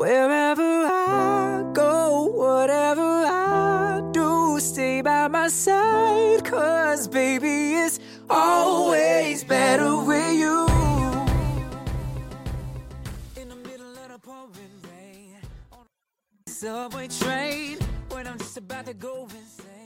Wherever I go, whatever I do, stay by my side. Cause baby, it's always better with you. In the middle of pouring rain, on the subway train, when I'm just about to go insane.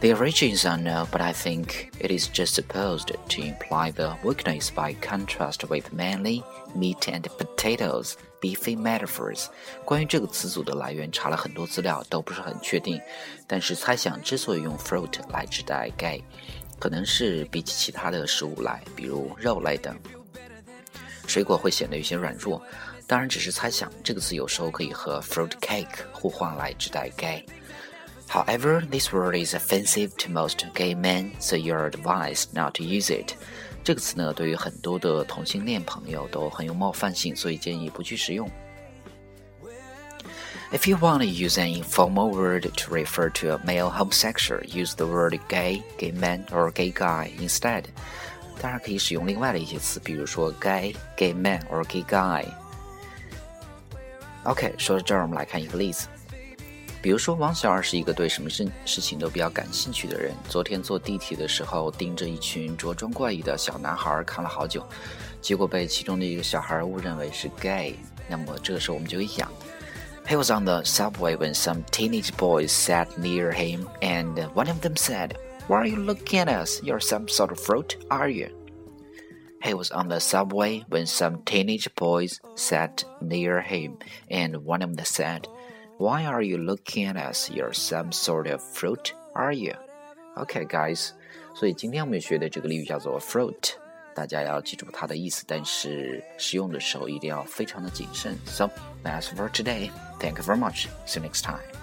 The origin is unknown, but I think it is just supposed to imply the weakness by contrast with manly meat and potatoes, beefy metaphors. 关于这个词组的来源，查了很多资料，都不是很确定。但是猜想，之所以用 fruit 来指代 gay，可能是比起其他的食物来，比如肉类等，水果会显得有些软弱。当然，只是猜想。这个词有时候可以和 fruit cake 互换来指代 gay。 However, this word is offensive to most gay men, so you're advised not to use it. 这个词呢，对于很多的同性恋朋友都很有冒犯性，所以建议不去使用。If you want to use an informal word to refer to a male homosexual, use the word gay, gay man, or gay guy instead. 当然可以使用另外的一些词，比如说 gay, gay man, or gay guy. OK，说到这儿，我们来看一个例子。 比如说，王小二是一个对什么事事情都比较感兴趣的人。昨天坐地铁的时候，盯着一群着装怪异的小男孩看了好久，结果被其中的一个小孩误认为是 gay。那么这个时候我们就会想，He was on the subway when some teenage boys sat near him, and one of them said, "Why are you looking at us? You're some sort of fruit, are you?" He was on the subway when some teenage boys sat near him, and one of them said, Why are you looking at us? You're some sort of fruit, are you? Okay, guys. 所以今天我们学的这个俚语叫做 fruit，大家要记住它的意思，但是使用的时候一定要非常的谨慎。So that's for today. Thank you very much. See you next time.